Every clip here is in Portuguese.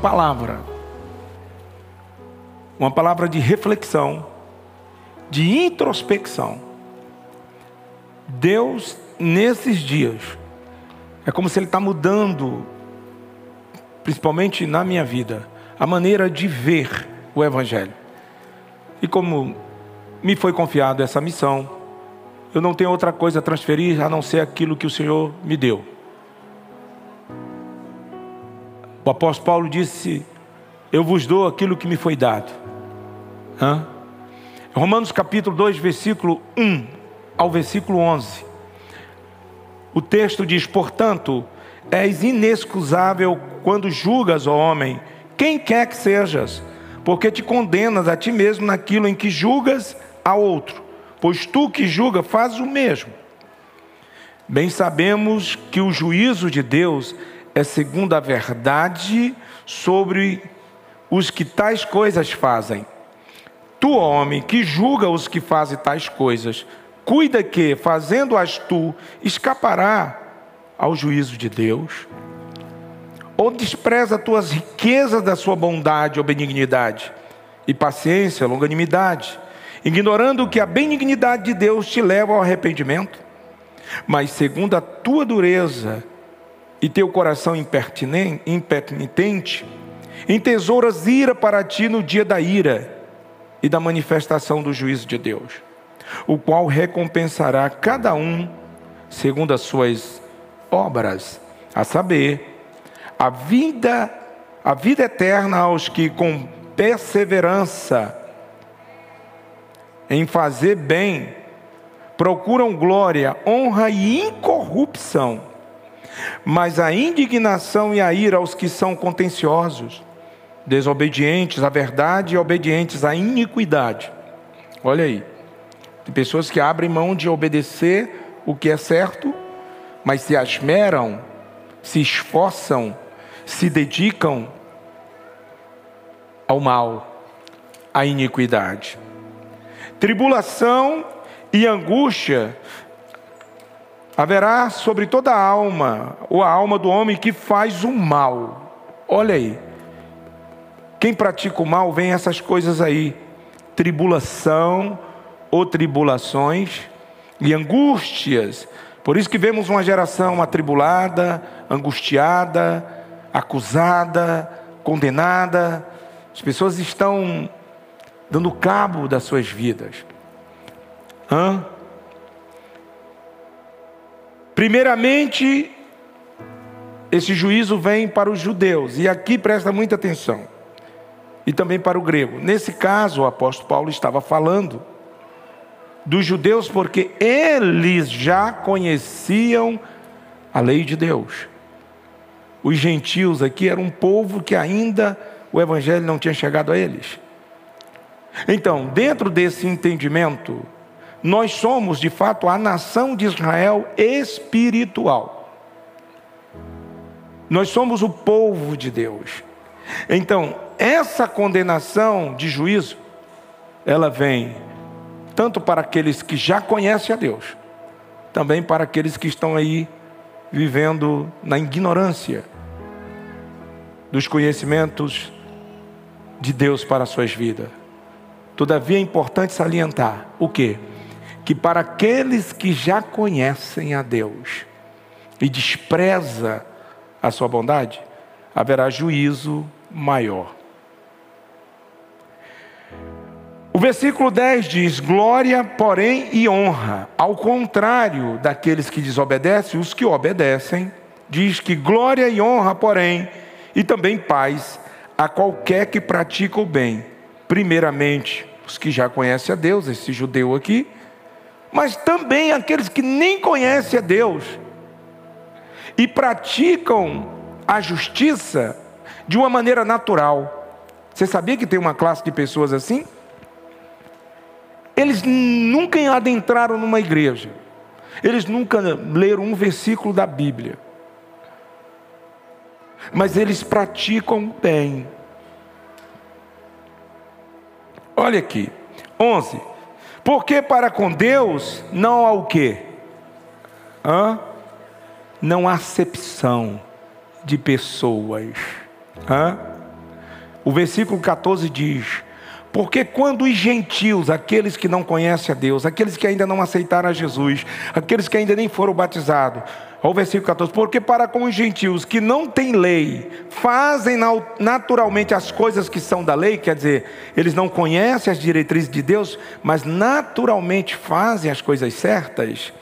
palavra, uma palavra de reflexão, de introspecção. Deus, nesses dias, é como se Ele está mudando, principalmente na minha vida, a maneira de ver o Evangelho. E como me foi confiado essa missão, eu não tenho outra coisa a transferir a não ser aquilo que o Senhor me deu. O apóstolo Paulo disse: Eu vos dou aquilo que me foi dado. Hã? Romanos capítulo 2, versículo 1 ao versículo 11. O texto diz: Portanto, és inexcusável quando julgas, ó homem, quem quer que sejas, porque te condenas a ti mesmo naquilo em que julgas a outro, pois tu que julga fazes o mesmo. Bem sabemos que o juízo de Deus é segundo a verdade sobre os que tais coisas fazem. Tu, homem, que julga os que fazem tais coisas, cuida que, fazendo-as tu, escapará ao juízo de Deus. Ou despreza as tuas riquezas da sua bondade ou benignidade, e paciência, longanimidade, ignorando que a benignidade de Deus te leva ao arrependimento? Mas segundo a tua dureza e teu coração impenitente, entesouras ira para ti no dia da ira e da manifestação do juízo de Deus, o qual recompensará cada um segundo as suas obras, a saber, a vida, a vida eterna aos que com perseverança em fazer bem procuram glória, honra e incorrupção mas a indignação e a ira aos que são contenciosos, desobedientes à verdade e obedientes à iniquidade. Olha aí, tem pessoas que abrem mão de obedecer o que é certo, mas se esmeram, se esforçam, se dedicam ao mal, à iniquidade. Tribulação e angústia haverá sobre toda a alma, ou a alma do homem que faz o mal. Olha aí. Quem pratica o mal vem essas coisas aí: tribulação ou tribulações e angústias. Por isso que vemos uma geração atribulada, angustiada, acusada, condenada. As pessoas estão dando cabo das suas vidas. Hã? Primeiramente, esse juízo vem para os judeus, e aqui presta muita atenção, e também para o grego. Nesse caso, o apóstolo Paulo estava falando dos judeus porque eles já conheciam a lei de Deus. Os gentios aqui eram um povo que ainda o evangelho não tinha chegado a eles. Então, dentro desse entendimento, nós somos de fato a nação de Israel espiritual. Nós somos o povo de Deus. Então, essa condenação de juízo, ela vem tanto para aqueles que já conhecem a Deus, também para aqueles que estão aí vivendo na ignorância dos conhecimentos de Deus para as suas vidas. Todavia é importante salientar o que? Que para aqueles que já conhecem a Deus e despreza a sua bondade, haverá juízo maior. O versículo 10 diz: glória, porém, e honra. Ao contrário daqueles que desobedecem, os que obedecem, diz que glória e honra, porém, e também paz a qualquer que pratica o bem. Primeiramente, os que já conhecem a Deus, esse judeu aqui, mas também aqueles que nem conhecem a Deus e praticam a justiça de uma maneira natural. Você sabia que tem uma classe de pessoas assim? Eles nunca adentraram numa igreja, eles nunca leram um versículo da Bíblia, mas eles praticam bem. Olha aqui, 11. Porque para com Deus não há o quê? Hã? Não há acepção de pessoas. Hã? O versículo 14 diz: Porque quando os gentios, aqueles que não conhecem a Deus, aqueles que ainda não aceitaram a Jesus, aqueles que ainda nem foram batizados, Olha o versículo 14: Porque para com os gentios que não têm lei, fazem naturalmente as coisas que são da lei, quer dizer, eles não conhecem as diretrizes de Deus, mas naturalmente fazem as coisas certas,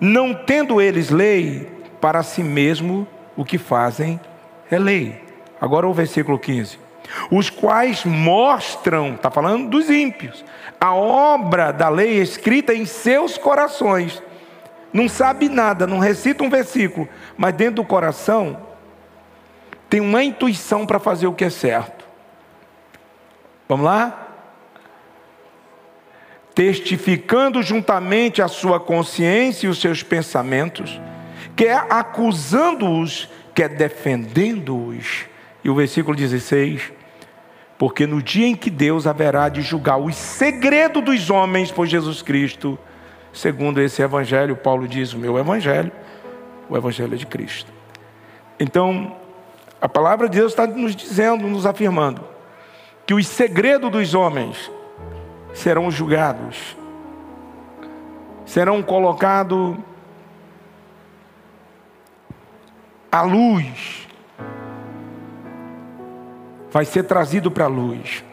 não tendo eles lei, para si mesmo o que fazem é lei. Agora o versículo 15: Os quais mostram, está falando dos ímpios, a obra da lei escrita em seus corações não sabe nada, não recita um versículo, mas dentro do coração tem uma intuição para fazer o que é certo. Vamos lá? Testificando juntamente a sua consciência e os seus pensamentos, quer acusando-os, quer defendendo-os. E o versículo 16: Porque no dia em que Deus haverá de julgar os segredos dos homens por Jesus Cristo, segundo esse evangelho, Paulo diz: o meu evangelho, o evangelho é de Cristo. Então, a palavra de Deus está nos dizendo, nos afirmando, que os segredos dos homens serão julgados, serão colocados à luz, vai ser trazido para a luz.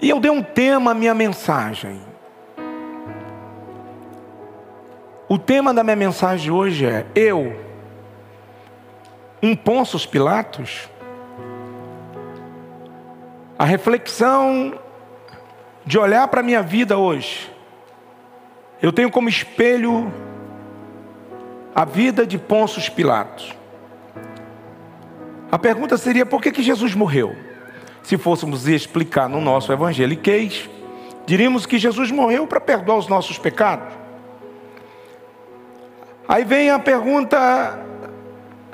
E eu dei um tema à minha mensagem. O tema da minha mensagem hoje é: eu, um Ponços Pilatos, a reflexão de olhar para a minha vida hoje, eu tenho como espelho a vida de Ponços Pilatos. A pergunta seria: por que, que Jesus morreu? Se fôssemos explicar no nosso evangeliquez, diríamos que Jesus morreu para perdoar os nossos pecados. Aí vem a pergunta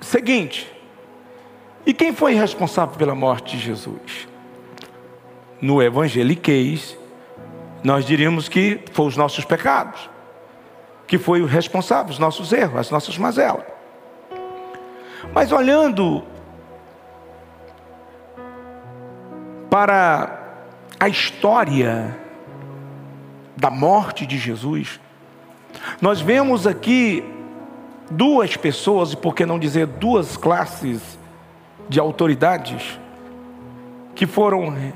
seguinte: e quem foi responsável pela morte de Jesus? No evangeliquez, nós diríamos que foi os nossos pecados, que foi o responsável, os nossos erros, as nossas mazelas. Mas olhando para a história da morte de Jesus, nós vemos aqui duas pessoas, e por que não dizer duas classes de autoridades, que foram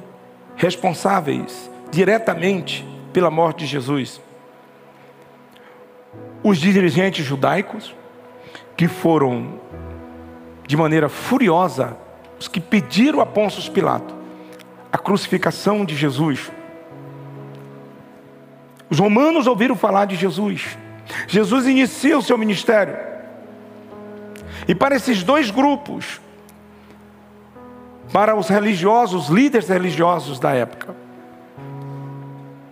responsáveis diretamente pela morte de Jesus. Os dirigentes judaicos, que foram de maneira furiosa, os que pediram a Pôncio Pilato a crucificação de Jesus. Os romanos ouviram falar de Jesus. Jesus inicia o seu ministério. E para esses dois grupos, para os religiosos, líderes religiosos da época,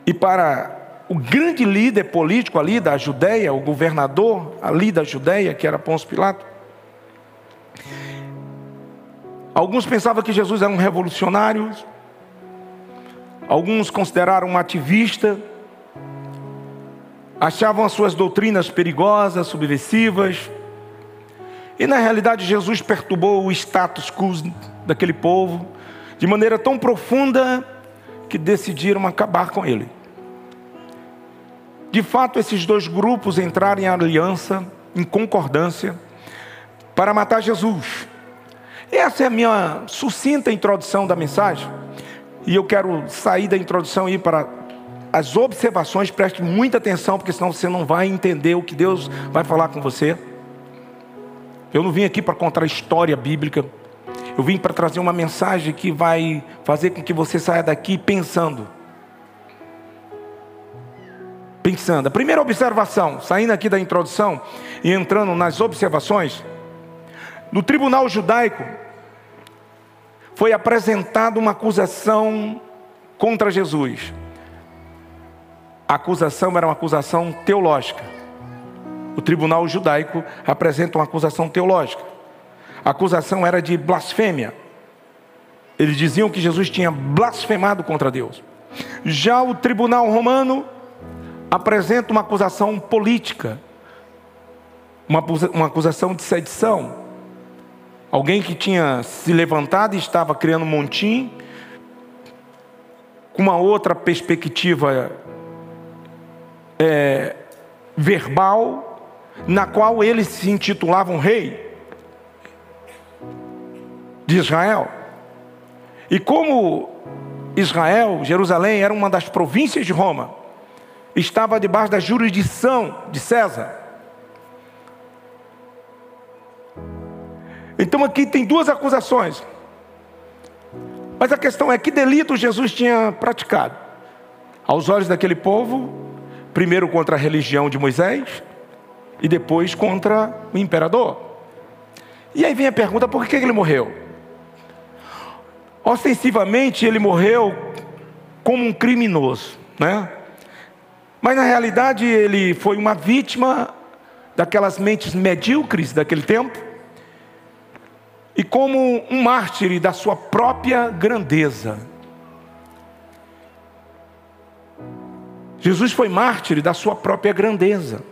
e para o grande líder político ali da Judéia, o governador ali da Judéia, que era Pôncio Pilato, alguns pensavam que Jesus era um revolucionário, alguns consideraram um ativista, achavam as suas doutrinas perigosas, subversivas, e na realidade, Jesus perturbou o status quo daquele povo de maneira tão profunda que decidiram acabar com ele. De fato, esses dois grupos entraram em aliança, em concordância, para matar Jesus. Essa é a minha sucinta introdução da mensagem. E eu quero sair da introdução e ir para as observações. Preste muita atenção, porque senão você não vai entender o que Deus vai falar com você. Eu não vim aqui para contar a história bíblica. Eu vim para trazer uma mensagem que vai fazer com que você saia daqui pensando. Pensando. A primeira observação, saindo aqui da introdução e entrando nas observações, no tribunal judaico foi apresentada uma acusação contra Jesus. A acusação era uma acusação teológica o tribunal judaico apresenta uma acusação teológica. A acusação era de blasfêmia. Eles diziam que Jesus tinha blasfemado contra Deus. Já o tribunal romano apresenta uma acusação política. uma, uma acusação de sedição. Alguém que tinha se levantado e estava criando um montim, com uma outra perspectiva é, verbal, na qual eles se intitulavam rei de Israel. E como Israel, Jerusalém, era uma das províncias de Roma, estava debaixo da jurisdição de César. Então aqui tem duas acusações. Mas a questão é que delito Jesus tinha praticado? Aos olhos daquele povo, primeiro contra a religião de Moisés e depois contra o imperador. E aí vem a pergunta: por que ele morreu? Ostensivamente ele morreu como um criminoso, né? Mas na realidade ele foi uma vítima daquelas mentes medíocres daquele tempo e como um mártir da sua própria grandeza. Jesus foi mártir da sua própria grandeza,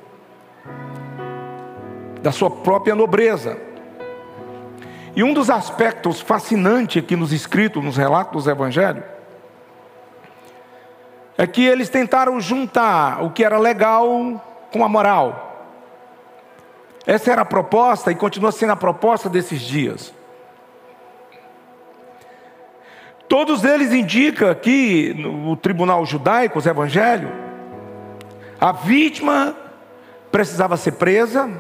da sua própria nobreza. E um dos aspectos fascinantes aqui nos escritos, nos relatos do Evangelho, é que eles tentaram juntar o que era legal com a moral. Essa era a proposta e continua sendo a proposta desses dias. Todos eles indicam que no tribunal judaico, os evangelhos, a vítima precisava ser presa,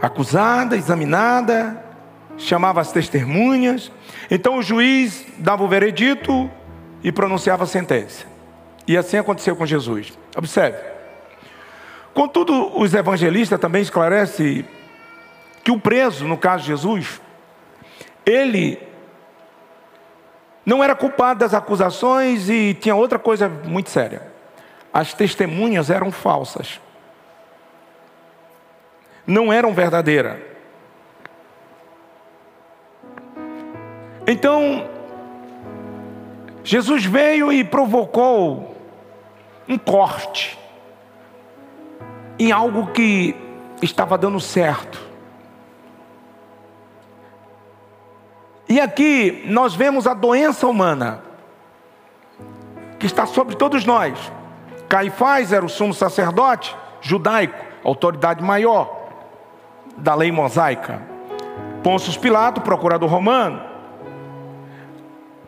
acusada, examinada, chamava as testemunhas. Então o juiz dava o veredito e pronunciava a sentença. E assim aconteceu com Jesus. Observe. Contudo, os evangelistas também esclarecem que o preso, no caso de Jesus, ele não era culpado das acusações e tinha outra coisa muito séria. As testemunhas eram falsas. Não eram verdadeiras. Então, Jesus veio e provocou um corte em algo que estava dando certo. E aqui nós vemos a doença humana que está sobre todos nós. Caifás era o sumo sacerdote judaico, autoridade maior da lei mosaica. Pôncio Pilato, procurador romano.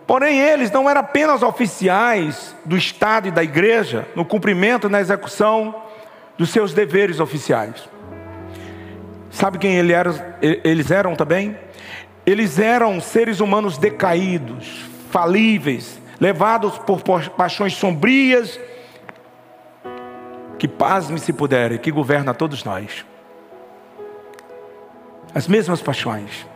Porém, eles não eram apenas oficiais do Estado e da igreja no cumprimento e na execução dos seus deveres oficiais. Sabe quem ele era, eles eram também? Eles eram seres humanos decaídos, falíveis, levados por paixões sombrias, que pasme se puderem, que governa todos nós. As mesmas paixões.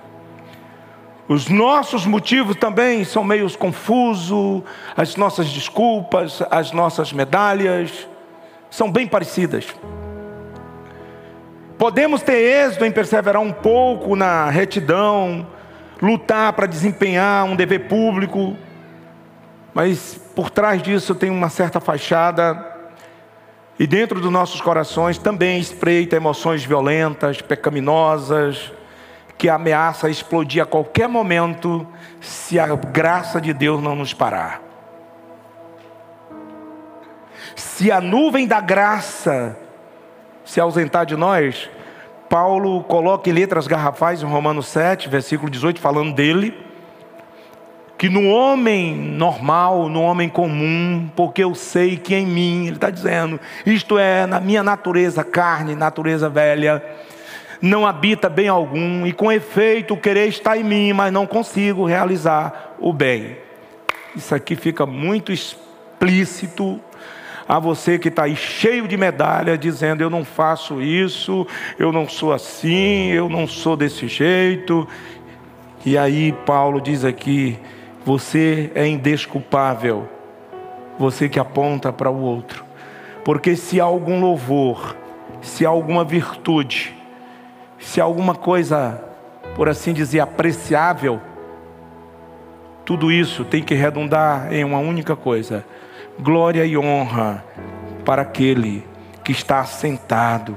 Os nossos motivos também são meio confusos, as nossas desculpas, as nossas medalhas, são bem parecidas. Podemos ter êxito em perseverar um pouco na retidão, lutar para desempenhar um dever público, mas por trás disso tem uma certa fachada, e dentro dos nossos corações também espreita emoções violentas, pecaminosas, que ameaça explodir a qualquer momento se a graça de Deus não nos parar. Se a nuvem da graça se ausentar de nós, Paulo coloca em letras garrafais em Romanos 7, versículo 18, falando dele, que no homem normal, no homem comum, porque eu sei que em mim, ele está dizendo, isto é, na minha natureza carne, natureza velha, não habita bem algum, e com efeito o querer está em mim, mas não consigo realizar o bem. Isso aqui fica muito explícito a você que está aí cheio de medalha, dizendo: Eu não faço isso, eu não sou assim, eu não sou desse jeito. E aí, Paulo diz aqui: Você é indesculpável, você que aponta para o outro. Porque se há algum louvor, se há alguma virtude, se há alguma coisa, por assim dizer, apreciável, tudo isso tem que redundar em uma única coisa: glória e honra para aquele que está sentado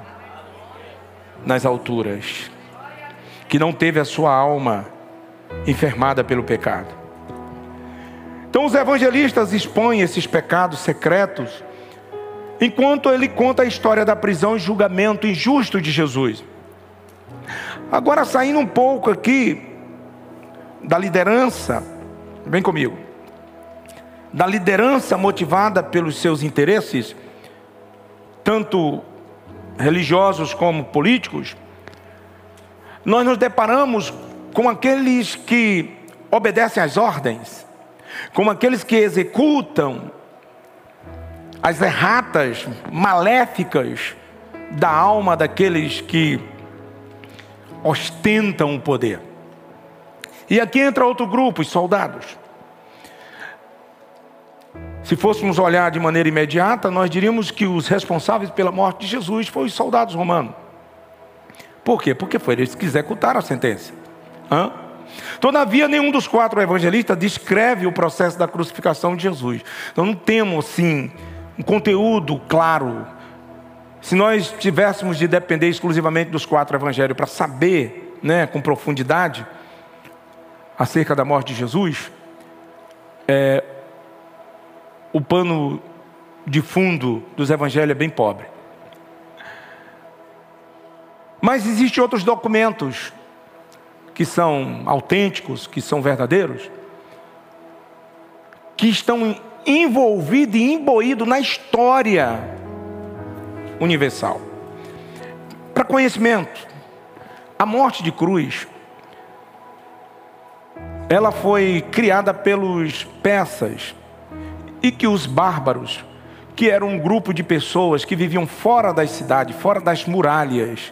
nas alturas, que não teve a sua alma enfermada pelo pecado. Então os evangelistas expõem esses pecados secretos, enquanto ele conta a história da prisão e julgamento injusto de Jesus. Agora, saindo um pouco aqui da liderança, vem comigo, da liderança motivada pelos seus interesses, tanto religiosos como políticos, nós nos deparamos com aqueles que obedecem às ordens, com aqueles que executam as erratas maléficas da alma daqueles que ostentam o poder. E aqui entra outro grupo, os soldados. Se fôssemos olhar de maneira imediata, nós diríamos que os responsáveis pela morte de Jesus foram os soldados romanos. Por quê? Porque foi eles que executaram a sentença. Hã? Todavia, nenhum dos quatro evangelistas descreve o processo da crucificação de Jesus. Então, não temos, assim, um conteúdo claro. Se nós tivéssemos de depender exclusivamente dos quatro evangelhos para saber, né, com profundidade, acerca da morte de Jesus, é, o pano de fundo dos evangelhos é bem pobre. Mas existem outros documentos que são autênticos, que são verdadeiros, que estão envolvidos e imbuídos na história universal. Para conhecimento, a morte de cruz, ela foi criada pelos persas, e que os bárbaros, que eram um grupo de pessoas que viviam fora das cidades, fora das muralhas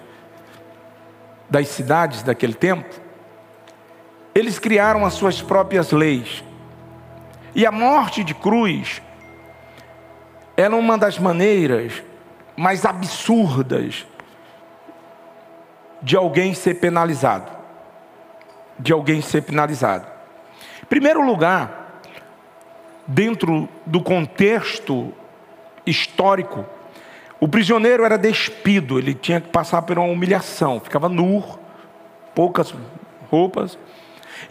das cidades daquele tempo, eles criaram as suas próprias leis. E a morte de cruz era uma das maneiras mais absurdas de alguém ser penalizado. De alguém ser penalizado. Em primeiro lugar, dentro do contexto histórico, o prisioneiro era despido, ele tinha que passar por uma humilhação, ficava nu, poucas roupas,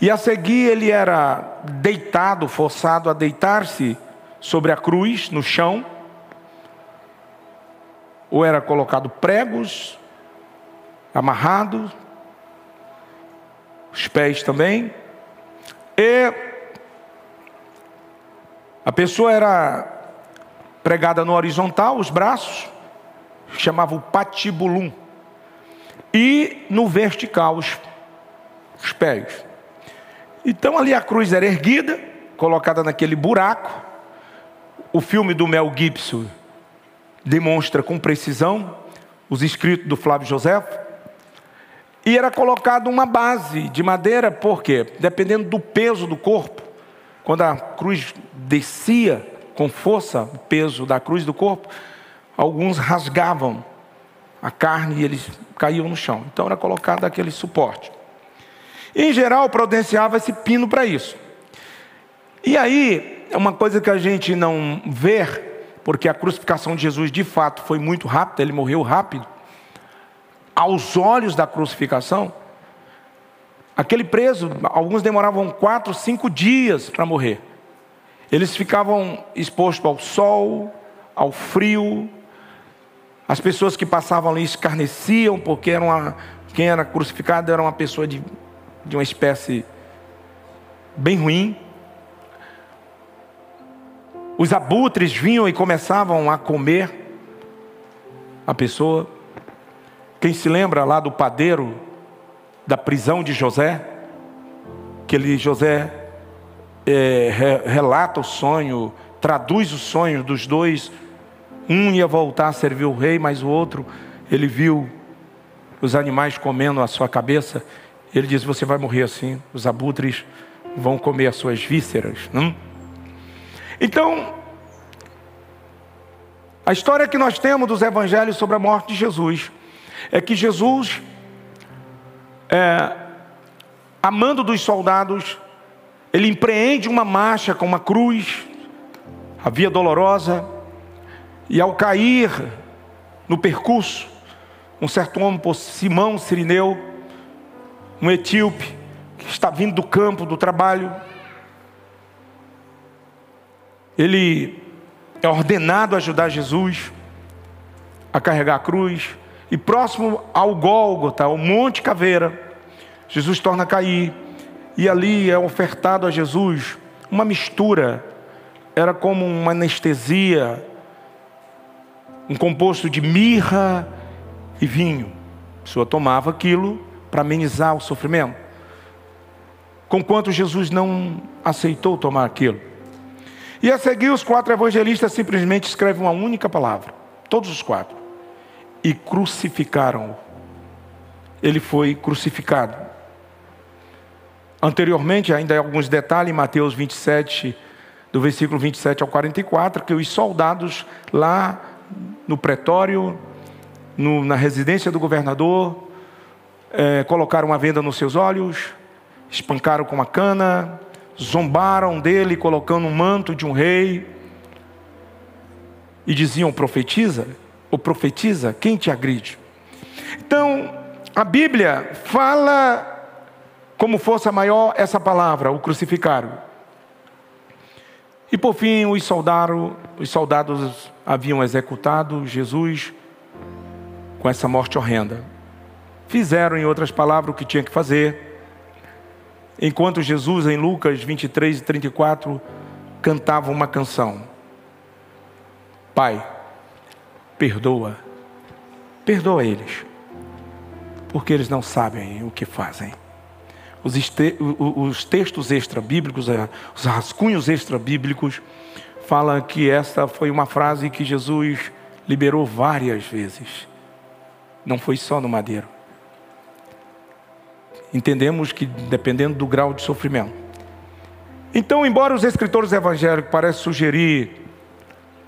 e a seguir ele era deitado, forçado a deitar-se sobre a cruz, no chão, ou era colocado pregos, amarrado, os pés também, e a pessoa era pregada no horizontal, os braços, chamava o patibulum, e no vertical, os, os pés. Então ali a cruz era erguida, colocada naquele buraco. O filme do Mel Gibson demonstra com precisão os escritos do Flávio José. E era colocado uma base de madeira, por quê? Dependendo do peso do corpo, quando a cruz descia com força, o peso da cruz do corpo, alguns rasgavam a carne e eles caíam no chão. Então era colocado aquele suporte. Em geral, providenciava esse pino para isso. E aí, é uma coisa que a gente não vê, porque a crucificação de Jesus de fato foi muito rápida, ele morreu rápido. Aos olhos da crucificação, Aquele preso, alguns demoravam quatro, cinco dias para morrer. Eles ficavam expostos ao sol, ao frio. As pessoas que passavam ali escarneciam, porque era uma, quem era crucificado era uma pessoa de, de uma espécie bem ruim. Os abutres vinham e começavam a comer a pessoa. Quem se lembra lá do padeiro da prisão de José, que ele, José é, re, relata o sonho, traduz o sonho dos dois. Um ia voltar a servir o rei, mas o outro, ele viu os animais comendo a sua cabeça. Ele diz: Você vai morrer assim, os abutres vão comer as suas vísceras. Não? Então, a história que nós temos dos evangelhos sobre a morte de Jesus é que Jesus é, amando dos soldados, ele empreende uma marcha com uma cruz, a via dolorosa, e ao cair no percurso, um certo homem Simão Sirineu, um etíope, que está vindo do campo, do trabalho. Ele é ordenado a ajudar Jesus a carregar a cruz. E próximo ao Gólgota, ao Monte Caveira, Jesus torna a cair. E ali é ofertado a Jesus uma mistura. Era como uma anestesia, um composto de mirra e vinho. A pessoa tomava aquilo para amenizar o sofrimento. Conquanto Jesus não aceitou tomar aquilo. E a seguir, os quatro evangelistas simplesmente escrevem uma única palavra, todos os quatro, e crucificaram-o. Ele foi crucificado. Anteriormente, ainda há alguns detalhes, em Mateus 27, do versículo 27 ao 44, que os soldados lá no pretório, no, na residência do governador, é, colocaram uma venda nos seus olhos, espancaram com uma cana, zombaram dele, colocando um manto de um rei, e diziam: profetiza, ou profetiza, quem te agride? Então, a Bíblia fala como força maior essa palavra, o crucificaram. E por fim, os soldados, os soldados haviam executado Jesus com essa morte horrenda. Fizeram, em outras palavras, o que tinha que fazer enquanto Jesus, em Lucas 23 e 34, cantava uma canção: Pai, perdoa, perdoa eles, porque eles não sabem o que fazem. Os, este, os textos extra-bíblicos, eh, os rascunhos extra-bíblicos, falam que esta foi uma frase que Jesus liberou várias vezes. Não foi só no madeiro entendemos que dependendo do grau de sofrimento. Então, embora os escritores evangélicos pareçam sugerir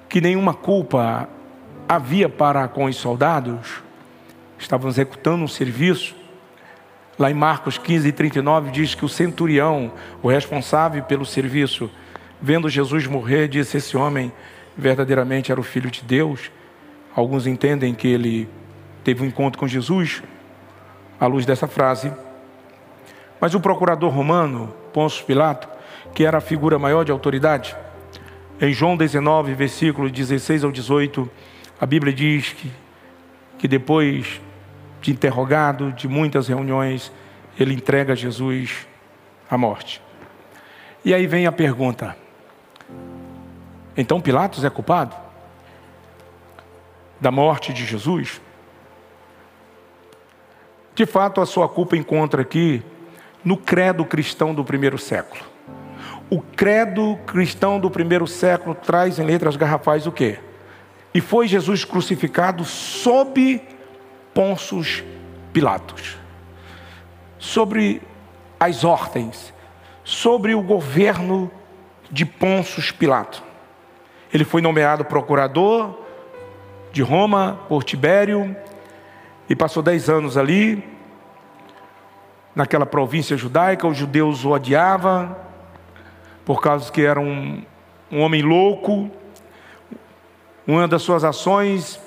que nenhuma culpa havia para com os soldados, estavam executando um serviço, lá em Marcos 15, 39, diz que o centurião, o responsável pelo serviço, vendo Jesus morrer, disse: Esse homem verdadeiramente era o filho de Deus. Alguns entendem que ele teve um encontro com Jesus, à luz dessa frase. Mas o procurador romano, Pôncio Pilato, que era a figura maior de autoridade, em João 19, versículo 16 ao 18, a Bíblia diz que, que depois de interrogado, de muitas reuniões, ele entrega Jesus à morte. E aí vem a pergunta: então Pilatos é culpado da morte de Jesus? De fato, a sua culpa encontra aqui no credo cristão do primeiro século. O credo cristão do primeiro século traz em letras garrafais o quê? E foi Jesus crucificado sob Ponços Pilatos, sobre as ordens, sobre o governo de Ponços Pilato. Ele foi nomeado procurador de Roma por Tibério e passou dez anos ali naquela província judaica, os judeus o odiavam, por causa que era um, um homem louco. Uma das suas ações,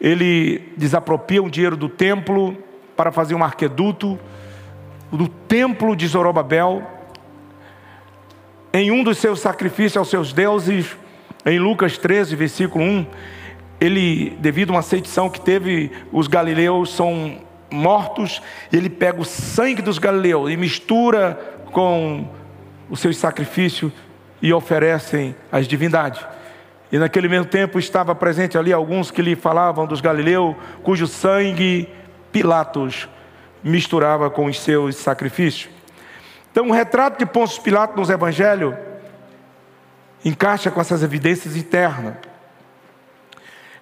ele desapropria o dinheiro do templo para fazer um arqueduto do templo de Zorobabel. Em um dos seus sacrifícios aos seus deuses, em Lucas 13, versículo 1, ele, devido a uma sedição que teve, os galileus são mortos, ele pega o sangue dos galileus e mistura com o seu sacrifício e oferecem às divindades. E naquele mesmo tempo estava presente ali alguns que lhe falavam dos galileus, cujo sangue Pilatos misturava com os seus sacrifícios. Então, o retrato de Pôncio Pilatos nos evangelhos encaixa com essas evidências internas.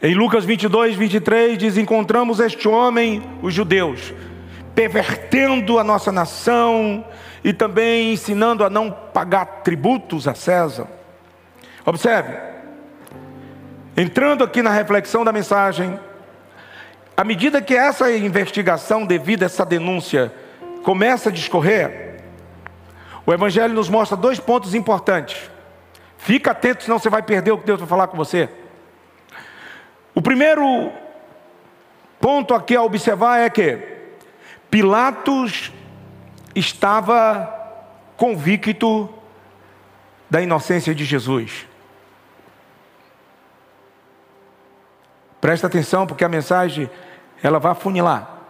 Em Lucas 22, 23 diz: Encontramos este homem, os judeus, pervertendo a nossa nação e também ensinando a não pagar tributos a César. Observe, entrando aqui na reflexão da mensagem, à medida que essa investigação, devido a essa denúncia, começa a discorrer, o Evangelho nos mostra dois pontos importantes. Fica atento, senão você vai perder o que Deus vai falar com você. O primeiro ponto aqui a observar é que Pilatos estava convicto da inocência de Jesus. Presta atenção, porque a mensagem ela vai funilar.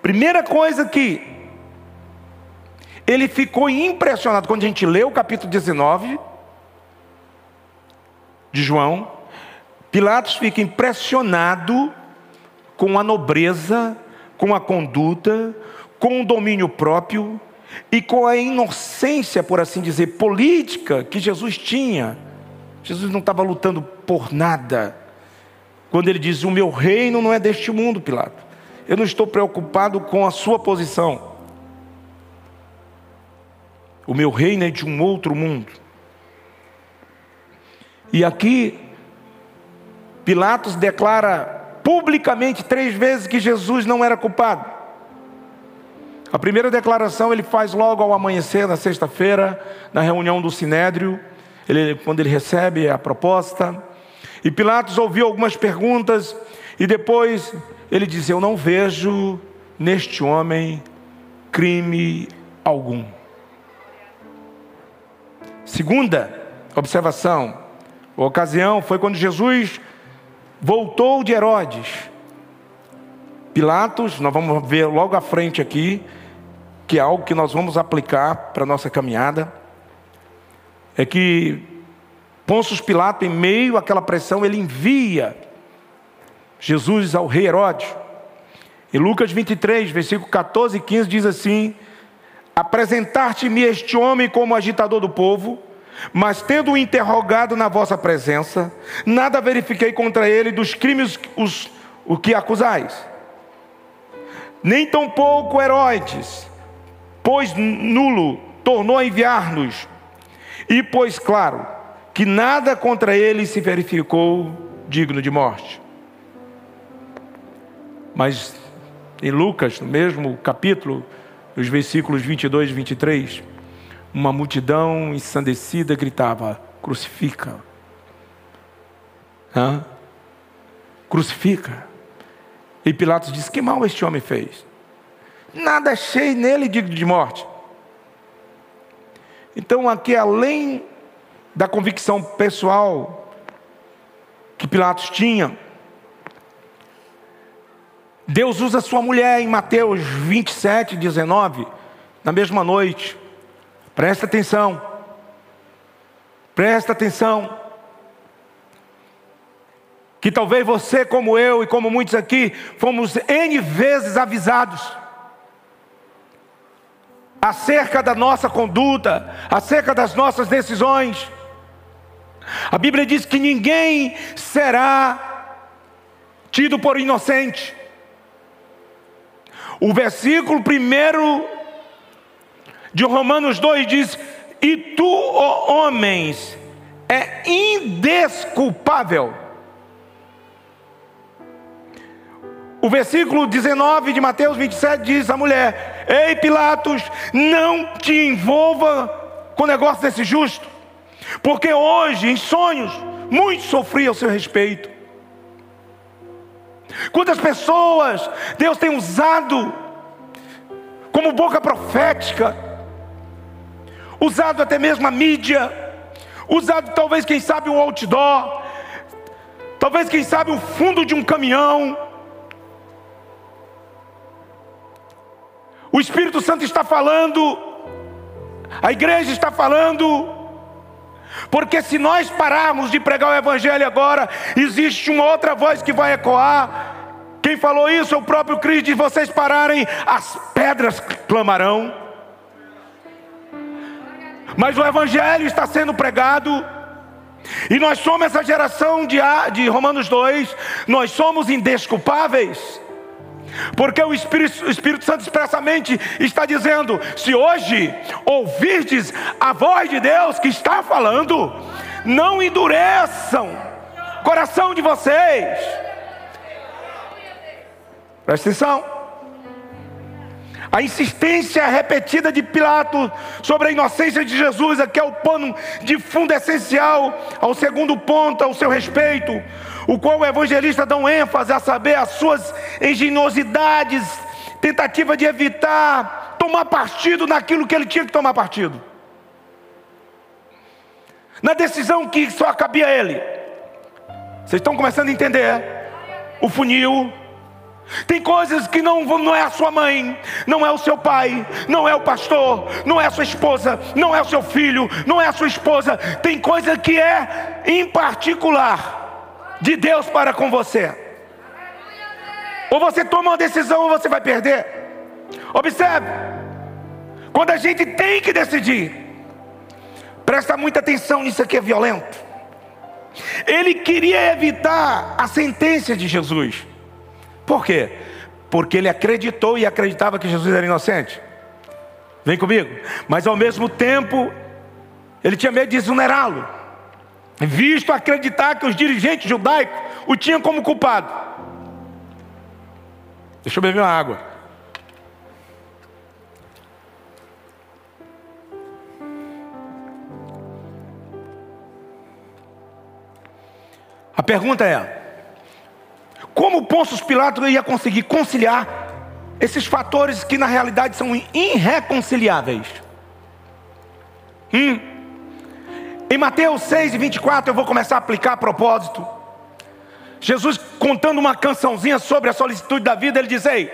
Primeira coisa que ele ficou impressionado quando a gente lê o capítulo 19 de João. Pilatos fica impressionado com a nobreza, com a conduta, com o domínio próprio e com a inocência, por assim dizer, política que Jesus tinha. Jesus não estava lutando por nada. Quando ele diz: O meu reino não é deste mundo, Pilato. Eu não estou preocupado com a sua posição. O meu reino é de um outro mundo. E aqui, Pilatos declara publicamente três vezes que Jesus não era culpado. A primeira declaração ele faz logo ao amanhecer, na sexta-feira, na reunião do Sinédrio, ele, quando ele recebe a proposta. E Pilatos ouviu algumas perguntas e depois ele diz: Eu não vejo neste homem crime algum. Segunda observação, a ocasião foi quando Jesus voltou de Herodes. Pilatos, nós vamos ver logo à frente aqui, que é algo que nós vamos aplicar para a nossa caminhada, é que Pôncio Pilato, em meio àquela pressão, ele envia Jesus ao rei Herodes. Em Lucas 23, versículo 14 e 15 diz assim: Apresentar-te-me este homem como agitador do povo, mas tendo-o interrogado na vossa presença, nada verifiquei contra ele dos crimes os, o que acusais. Nem tampouco Herodes, pois nulo, tornou a enviar-nos. E pois claro, que nada contra ele se verificou digno de morte. Mas em Lucas, no mesmo capítulo, nos versículos 22 e 23, uma multidão ensandecida gritava: Crucifica. Hã? Crucifica. E Pilatos disse: Que mal este homem fez? Nada achei nele digno de morte. Então, aqui, além da convicção pessoal que Pilatos tinha. Deus usa sua mulher em Mateus 27, 19, na mesma noite. Presta atenção. Presta atenção. Que talvez você, como eu e como muitos aqui, fomos N vezes avisados acerca da nossa conduta, acerca das nossas decisões. A Bíblia diz que ninguém será tido por inocente. O versículo primeiro de Romanos 2 diz: E tu, ó homens, é indesculpável. O versículo 19 de Mateus 27 diz a mulher: Ei Pilatos, não te envolva com o negócio desse justo. Porque hoje, em sonhos, muitos sofriam a seu respeito. Quantas pessoas Deus tem usado como boca profética, usado até mesmo a mídia, usado talvez, quem sabe, um outdoor, talvez, quem sabe, o fundo de um caminhão. O Espírito Santo está falando, a igreja está falando, porque se nós pararmos de pregar o Evangelho agora, existe uma outra voz que vai ecoar. Quem falou isso é o próprio Cristo: de vocês pararem, as pedras clamarão. Mas o Evangelho está sendo pregado, e nós somos essa geração de, de Romanos 2, nós somos indesculpáveis. Porque o Espírito, o Espírito, Santo expressamente está dizendo: se hoje ouvirdes a voz de Deus que está falando, não endureçam o coração de vocês. Presta atenção. A insistência repetida de Pilato sobre a inocência de Jesus, aqui é o pano de fundo essencial ao segundo ponto, ao seu respeito, o qual o evangelista dá um ênfase a saber as suas engenhosidades, tentativa de evitar tomar partido naquilo que ele tinha que tomar partido. Na decisão que só cabia a ele. Vocês estão começando a entender? O funil, tem coisas que não, não é a sua mãe, não é o seu pai, não é o pastor, não é a sua esposa, não é o seu filho, não é a sua esposa. Tem coisa que é em particular de Deus para com você. Ou você toma uma decisão ou você vai perder. Observe, quando a gente tem que decidir, presta muita atenção nisso aqui é violento. Ele queria evitar a sentença de Jesus. Por quê? Porque ele acreditou e acreditava que Jesus era inocente. Vem comigo. Mas ao mesmo tempo, ele tinha medo de exonerá-lo. Visto acreditar que os dirigentes judaicos o tinham como culpado. Deixa eu beber uma água. A pergunta é: como Pôncio Pilatos ia conseguir conciliar esses fatores que na realidade são irreconciliáveis? Hum. Em Mateus 6 e 24 eu vou começar a aplicar a propósito. Jesus contando uma cançãozinha sobre a solicitude da vida, ele diz: Ei,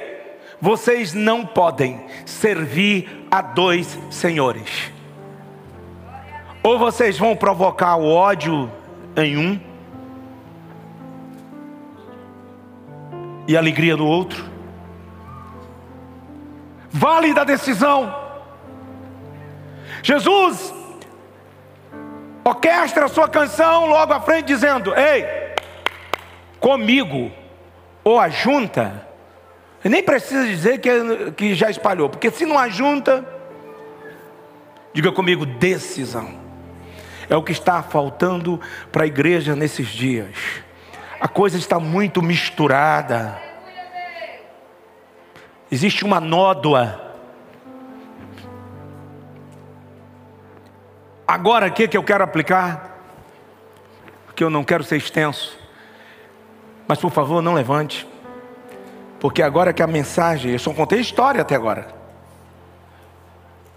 vocês não podem servir a dois senhores. Ou vocês vão provocar o ódio em um, e a alegria do outro. Vale da decisão. Jesus orquestra a sua canção logo à frente, dizendo: Ei, comigo, ou ajunta, nem precisa dizer que, que já espalhou, porque se não ajunta, diga comigo, decisão. É o que está faltando para a igreja nesses dias a coisa está muito misturada. Existe uma nódoa. Agora, o que, que eu quero aplicar? Porque eu não quero ser extenso. Mas por favor, não levante. Porque agora que a mensagem, eu só contei história até agora.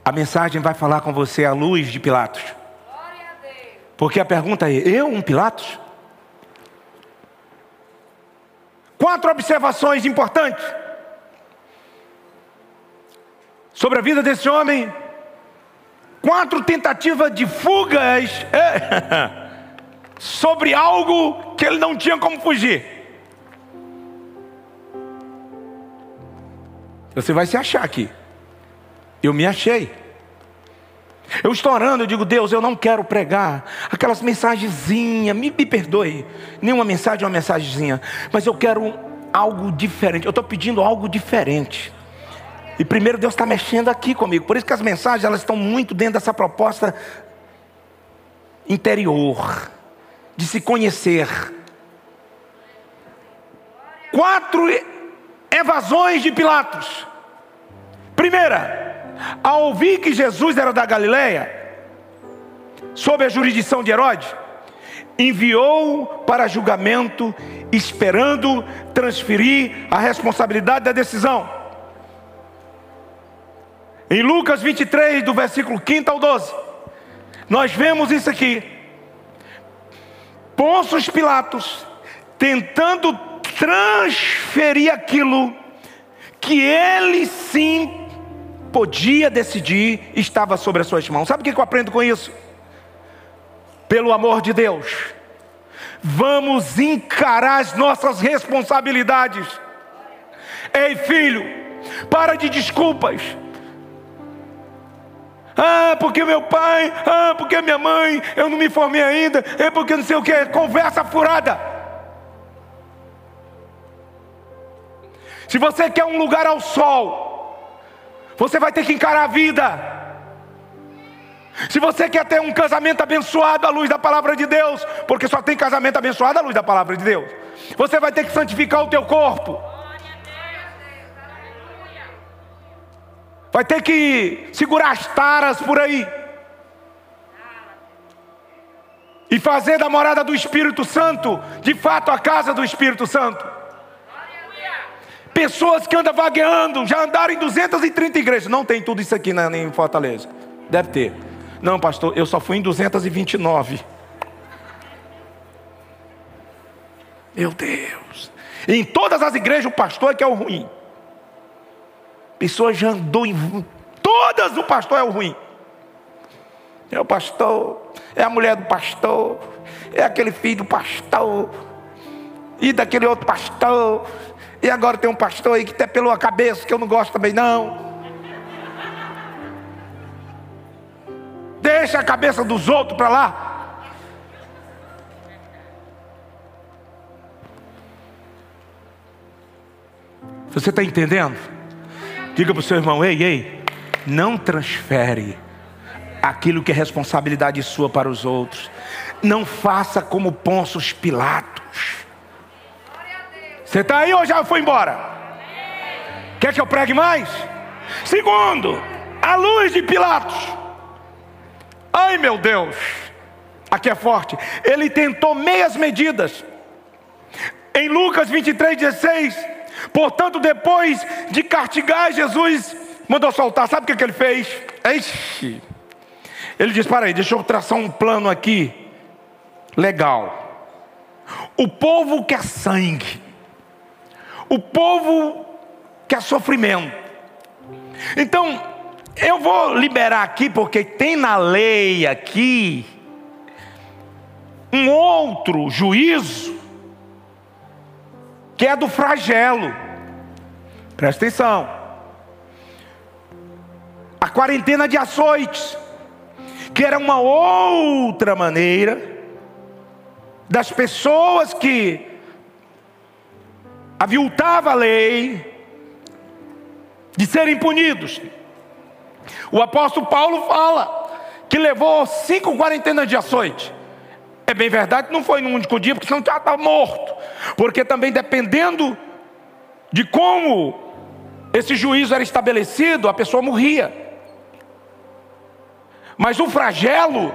A mensagem vai falar com você à luz de Pilatos. Porque a pergunta é: eu, um Pilatos? Quatro observações importantes sobre a vida desse homem. Quatro tentativas de fugas é, sobre algo que ele não tinha como fugir. Você vai se achar aqui. Eu me achei. Eu estou orando, eu digo, Deus, eu não quero pregar aquelas mensagenzinhas, me, me perdoe, nenhuma mensagem é uma mensagenzinha, mas eu quero algo diferente, eu estou pedindo algo diferente. E primeiro Deus está mexendo aqui comigo, por isso que as mensagens elas estão muito dentro dessa proposta interior, de se conhecer. Quatro evasões de Pilatos. Primeira, ao ouvir que Jesus era da Galileia, sob a jurisdição de Herodes, enviou para julgamento, esperando transferir a responsabilidade da decisão. Em Lucas 23, do versículo 5 ao 12, nós vemos isso aqui. Pôncio Pilatos tentando transferir aquilo que ele sim podia decidir estava sobre as suas mãos. Sabe o que eu aprendo com isso? Pelo amor de Deus, vamos encarar as nossas responsabilidades. Ei, filho, para de desculpas. Ah, porque meu pai, ah, porque minha mãe, eu não me formei ainda, é porque não sei o que, conversa furada. Se você quer um lugar ao sol, você vai ter que encarar a vida. Se você quer ter um casamento abençoado à luz da palavra de Deus, porque só tem casamento abençoado à luz da palavra de Deus, você vai ter que santificar o teu corpo. Vai ter que segurar as taras por aí. E fazer da morada do Espírito Santo, de fato, a casa do Espírito Santo. Pessoas que andam vagueando, já andaram em 230 igrejas. Não tem tudo isso aqui na, em Fortaleza. Deve ter. Não, pastor, eu só fui em 229. Meu Deus. Em todas as igrejas, o pastor é que é o ruim. Pessoas já andou em todas, o pastor é o ruim. É o pastor, é a mulher do pastor, é aquele filho do pastor, e daquele outro pastor, e agora tem um pastor aí que até pelou a cabeça, que eu não gosto também não. Deixa a cabeça dos outros para lá. Você está entendendo? Diga para o seu irmão: ei, ei, não transfere aquilo que é responsabilidade sua para os outros. Não faça como Pôncio Pilatos. Você está aí ou já foi embora? Quer que eu pregue mais? Segundo, a luz de Pilatos. Ai meu Deus, aqui é forte. Ele tentou meias medidas. Em Lucas 23, 16, Portanto, depois de castigar, Jesus mandou soltar. Sabe o que, que ele fez? Ixi. Ele disse: Para aí, deixa eu traçar um plano aqui. Legal. O povo quer sangue. O povo quer sofrimento. Então, eu vou liberar aqui, porque tem na lei aqui um outro juízo que é do flagelo. Presta atenção. A quarentena de açoites, que era uma outra maneira das pessoas que aviltava a lei de serem punidos. O apóstolo Paulo fala que levou cinco quarentenas de açoite. É bem verdade que não foi num único dia, porque senão já estava morto. Porque também dependendo de como esse juízo era estabelecido, a pessoa morria. Mas o flagelo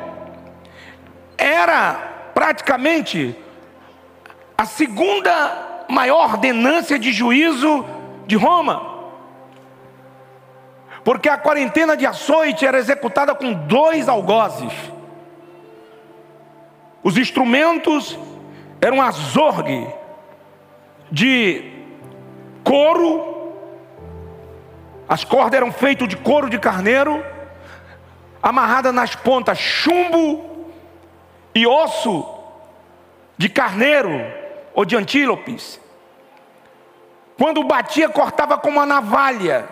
era praticamente a segunda maior ordenância de juízo de Roma. Porque a quarentena de açoite era executada com dois algozes. Os instrumentos eram azorgue de couro, as cordas eram feitas de couro de carneiro, amarrada nas pontas chumbo e osso de carneiro ou de antílopes. Quando batia, cortava com uma navalha.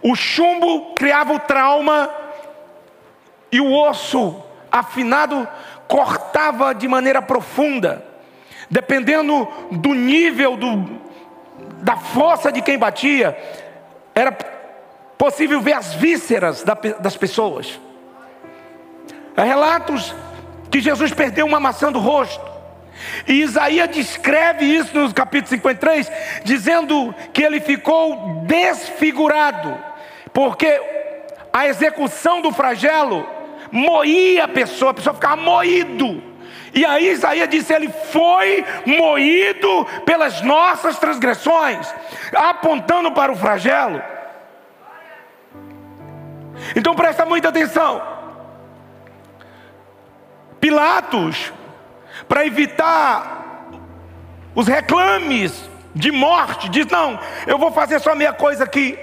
O chumbo criava o trauma e o osso afinado cortava de maneira profunda, dependendo do nível, do, da força de quem batia, era possível ver as vísceras das pessoas. Há relatos que Jesus perdeu uma maçã do rosto. E Isaías descreve isso no capítulo 53, dizendo que ele ficou desfigurado, porque a execução do flagelo moía a pessoa, a pessoa ficava moído. E aí Isaías disse: Ele foi moído pelas nossas transgressões, apontando para o flagelo. Então presta muita atenção. Pilatos, para evitar os reclames de morte, diz: Não, eu vou fazer só minha coisa aqui.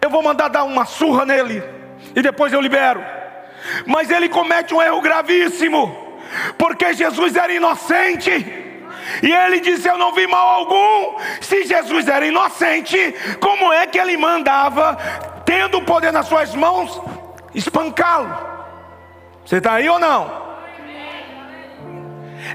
Eu vou mandar dar uma surra nele e depois eu libero. Mas ele comete um erro gravíssimo, porque Jesus era inocente. E ele disse: Eu não vi mal algum. Se Jesus era inocente, como é que ele mandava, tendo o poder nas suas mãos, espancá-lo? Você está aí ou não?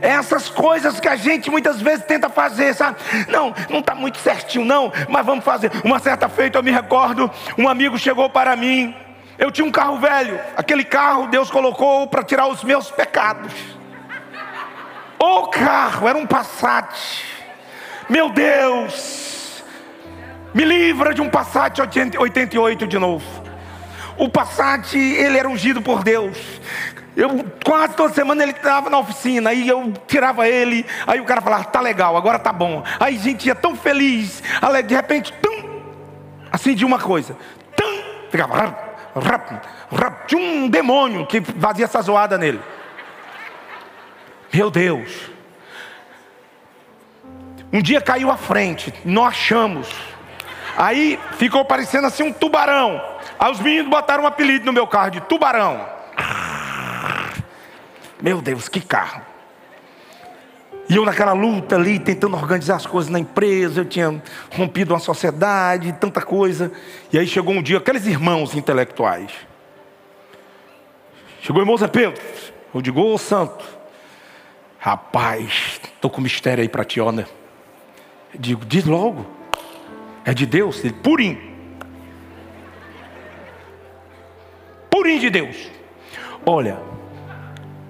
Essas coisas que a gente muitas vezes tenta fazer, sabe? Não, não está muito certinho, não, mas vamos fazer. Uma certa feita eu me recordo, um amigo chegou para mim eu tinha um carro velho, aquele carro Deus colocou para tirar os meus pecados. O carro era um Passat. Meu Deus, me livra de um Passat 88 de novo. O Passat, ele era ungido por Deus. Eu quase toda semana ele estava na oficina, aí eu tirava ele, aí o cara falava, tá legal, agora tá bom. Aí a gente ia tão feliz, de repente, tum, acendia uma coisa, tum, ficava rap, rap, tinha um demônio que fazia essa zoada nele. Meu Deus. Um dia caiu à frente, nós achamos. Aí ficou parecendo assim um tubarão. Aí os meninos botaram um apelido no meu carro de tubarão. Meu Deus, que carro. E eu naquela luta ali, tentando organizar as coisas na empresa, eu tinha rompido uma sociedade, tanta coisa. E aí chegou um dia, aqueles irmãos intelectuais. Chegou o irmão Zé Pedro. Eu digo, ô santo, rapaz, estou com mistério aí para ti, ó, né? Eu digo, diz logo. É de Deus? Ele, purinho. Purinho de Deus. Olha,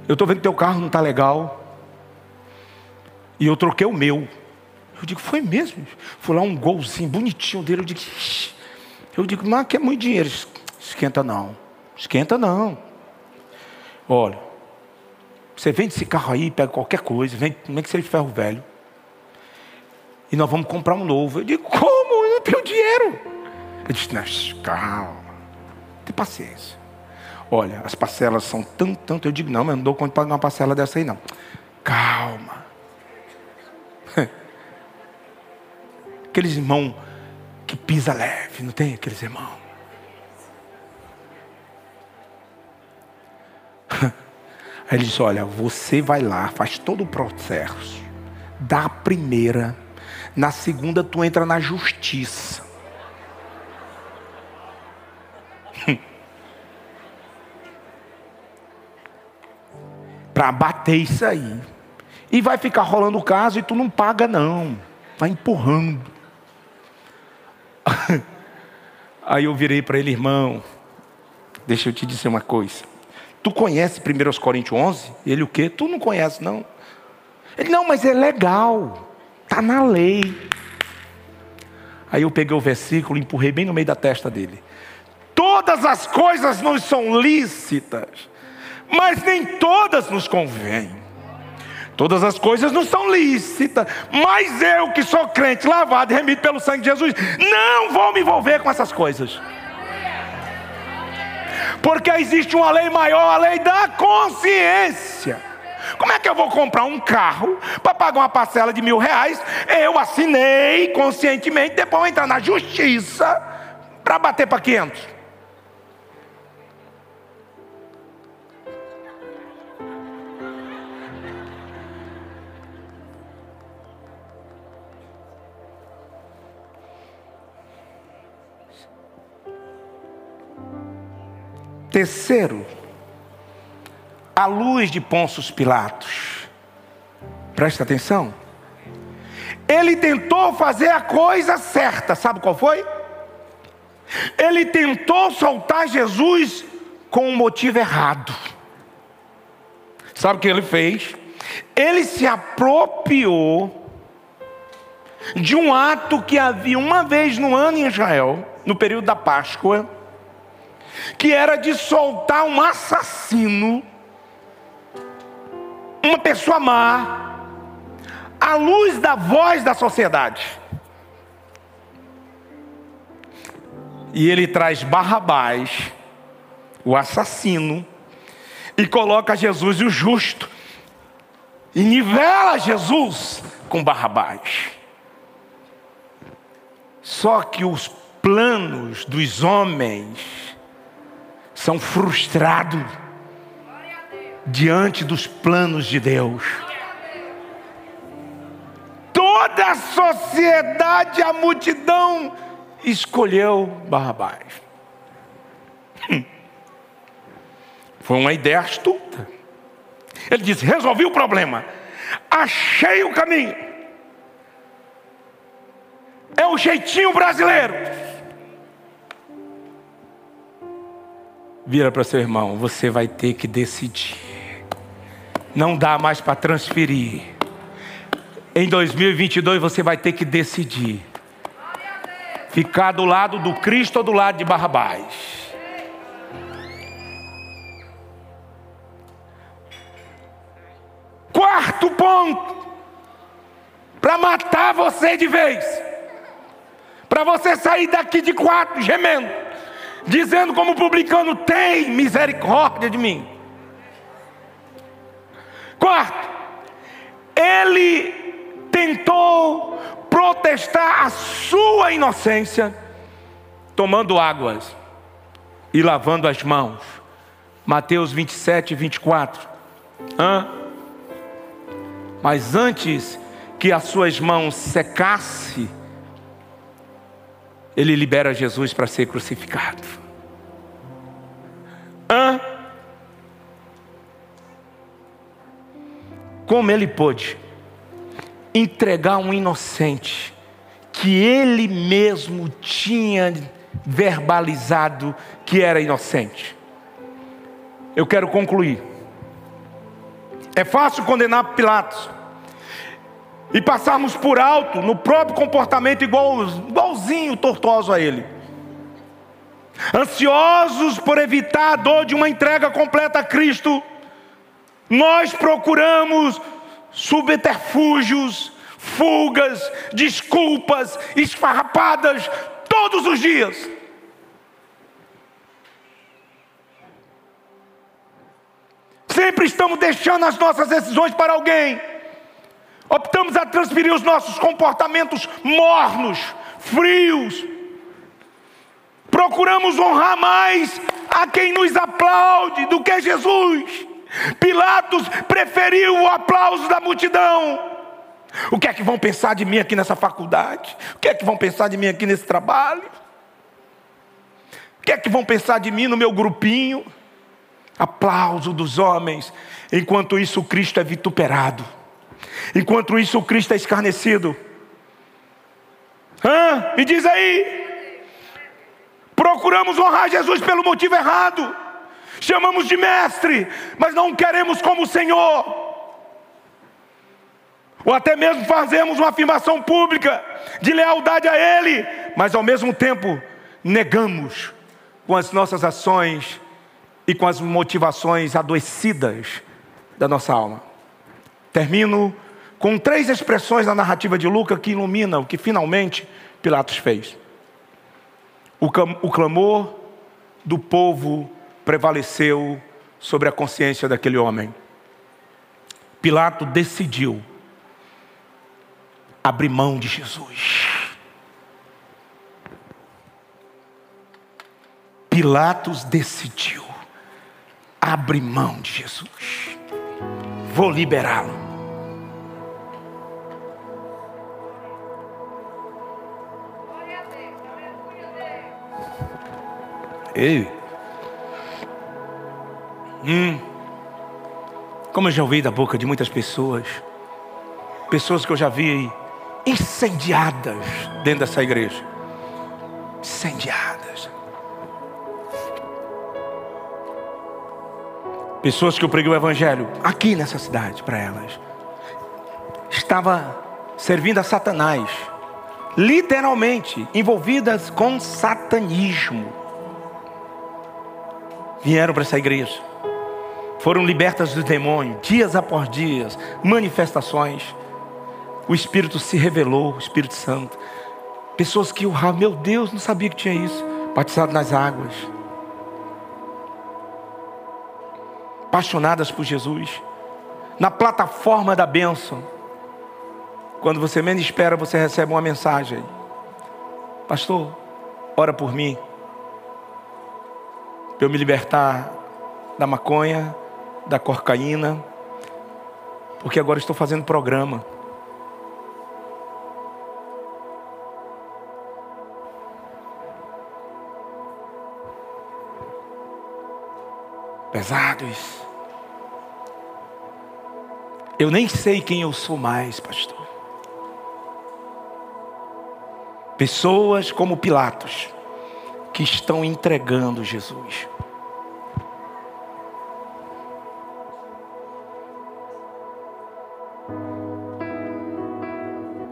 eu estou vendo que teu carro não está legal. E eu troquei o meu. Eu digo, foi mesmo? Foi lá um golzinho bonitinho dele. Eu digo, eu digo, mas que é muito dinheiro. Esquenta não. Esquenta não. Olha, você vende esse carro aí, pega qualquer coisa, vende, nem que seja ferro velho. E nós vamos comprar um novo. Eu digo, como? Eu não tenho dinheiro. Ele disse, calma, tem paciência. Olha, as parcelas são tanto, tanto. Eu digo, não, mas não dou conta de pagar uma parcela dessa aí, não. Calma. Aqueles irmãos que pisa leve, não tem aqueles irmãos? Aí ele disse: Olha, você vai lá, faz todo o processo, dá a primeira, na segunda tu entra na justiça. para bater isso aí. E vai ficar rolando o caso e tu não paga não. Vai empurrando. Aí eu virei para ele, irmão, deixa eu te dizer uma coisa. Tu conhece 1 Coríntios 11? Ele o quê? Tu não conhece não. Ele, não, mas é legal. Está na lei. Aí eu peguei o versículo e empurrei bem no meio da testa dele. Todas as coisas não são lícitas, mas nem todas nos convêm. Todas as coisas não são lícitas, mas eu que sou crente, lavado e remido pelo sangue de Jesus, não vou me envolver com essas coisas. Porque existe uma lei maior, a lei da consciência. Como é que eu vou comprar um carro para pagar uma parcela de mil reais? Eu assinei conscientemente, depois vou entrar na justiça para bater para 500. Terceiro, a luz de Pôncio Pilatos. Presta atenção. Ele tentou fazer a coisa certa, sabe qual foi? Ele tentou soltar Jesus com um motivo errado. Sabe o que ele fez? Ele se apropriou de um ato que havia uma vez no ano em Israel, no período da Páscoa, que era de soltar um assassino, uma pessoa má, à luz da voz da sociedade. E ele traz Barrabás, o assassino, e coloca Jesus, o justo, e nivela Jesus com Barrabás. Só que os planos dos homens são frustrados diante dos planos de Deus. Toda a sociedade, a multidão, escolheu Barrabás. Hum. Foi uma ideia astuta. Ele disse: resolvi o problema, achei o caminho. É o jeitinho brasileiro. Vira para seu irmão, você vai ter que decidir. Não dá mais para transferir. Em 2022 você vai ter que decidir. Ficar do lado do Cristo ou do lado de Barrabás. exato ponto para matar você de vez, para você sair daqui de quatro gemendo, dizendo como publicano: tem misericórdia de mim. Quarto, ele tentou protestar a sua inocência, tomando águas e lavando as mãos. Mateus 27, 24. Hã? Mas antes que as suas mãos secasse, ele libera Jesus para ser crucificado. Hã? Como ele pôde entregar um inocente que ele mesmo tinha verbalizado que era inocente? Eu quero concluir. É fácil condenar Pilatos e passarmos por alto no próprio comportamento igual, igualzinho tortuoso a ele. Ansiosos por evitar a dor de uma entrega completa a Cristo, nós procuramos subterfúgios, fugas, desculpas, esfarrapadas todos os dias. Sempre estamos deixando as nossas decisões para alguém. Optamos a transferir os nossos comportamentos mornos, frios. Procuramos honrar mais a quem nos aplaude do que Jesus. Pilatos preferiu o aplauso da multidão. O que é que vão pensar de mim aqui nessa faculdade? O que é que vão pensar de mim aqui nesse trabalho? O que é que vão pensar de mim no meu grupinho? Aplauso dos homens, enquanto isso Cristo é vituperado. Enquanto isso, o Cristo é escarnecido. Hã? Diz aí. Procuramos honrar Jesus pelo motivo errado. Chamamos de mestre, mas não queremos como Senhor. Ou até mesmo fazemos uma afirmação pública de lealdade a Ele, mas ao mesmo tempo negamos com as nossas ações e com as motivações adoecidas da nossa alma. Termino com três expressões na narrativa de Lucas que iluminam o que finalmente Pilatos fez. O, clamor do povo prevaleceu sobre a consciência daquele homem. Pilato decidiu abrir mão de Jesus. Pilatos decidiu abrir mão de Jesus. Vou liberá-lo. Ei. Hum. Como eu já ouvi da boca de muitas pessoas, pessoas que eu já vi incendiadas dentro dessa igreja. Incendiadas. Pessoas que eu preguei o evangelho aqui nessa cidade para elas. Estava servindo a Satanás, literalmente envolvidas com satanismo vieram para essa igreja. Foram libertas do demônio, dias após dias, manifestações. O Espírito se revelou, o Espírito Santo. Pessoas que, oh, meu Deus, não sabia que tinha isso. Batizado nas águas. Apaixonadas por Jesus. Na plataforma da bênção. Quando você menos espera, você recebe uma mensagem. Pastor, ora por mim para eu me libertar da maconha, da cocaína, porque agora estou fazendo programa. Pesado isso. Eu nem sei quem eu sou mais, pastor. Pessoas como Pilatos que estão entregando Jesus.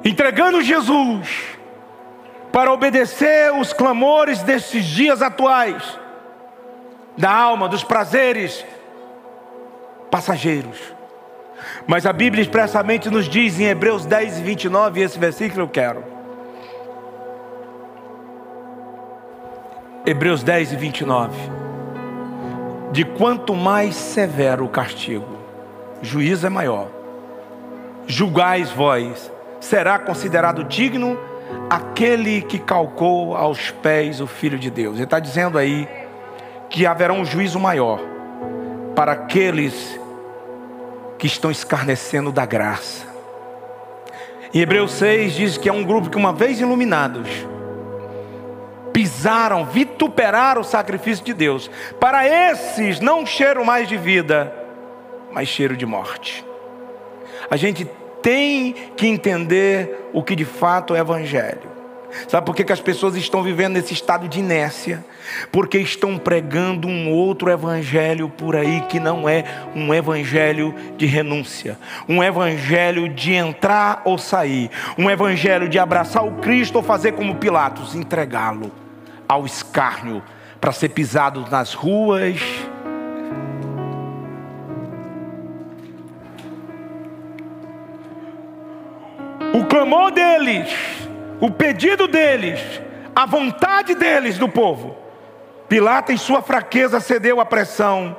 Entregando Jesus para obedecer os clamores desses dias atuais, da alma, dos prazeres passageiros, Mas a Bíblia expressamente nos diz em Hebreus 10 e 29, esse versículo eu quero. Hebreus 10 e 29. De quanto mais severo o castigo, juízo é maior. Julgais vós, será considerado digno aquele que calcou aos pés o Filho de Deus. Ele está dizendo aí que haverá um juízo maior para aqueles que estão escarnecendo da graça. Em Hebreus 6 diz que é um grupo que, uma vez iluminados, pisaram, vituperaram o sacrifício de Deus. Para esses, não cheiro mais de vida, mas cheiro de morte. A gente tem que entender o que de fato é evangelho. Sabe por que, que as pessoas estão vivendo nesse estado de inércia? Porque estão pregando um outro evangelho por aí que não é um evangelho de renúncia, um evangelho de entrar ou sair, um evangelho de abraçar o Cristo ou fazer como Pilatos, entregá-lo ao escárnio para ser pisado nas ruas. O clamor deles o pedido deles, a vontade deles do povo. Pilato, em sua fraqueza, cedeu à pressão,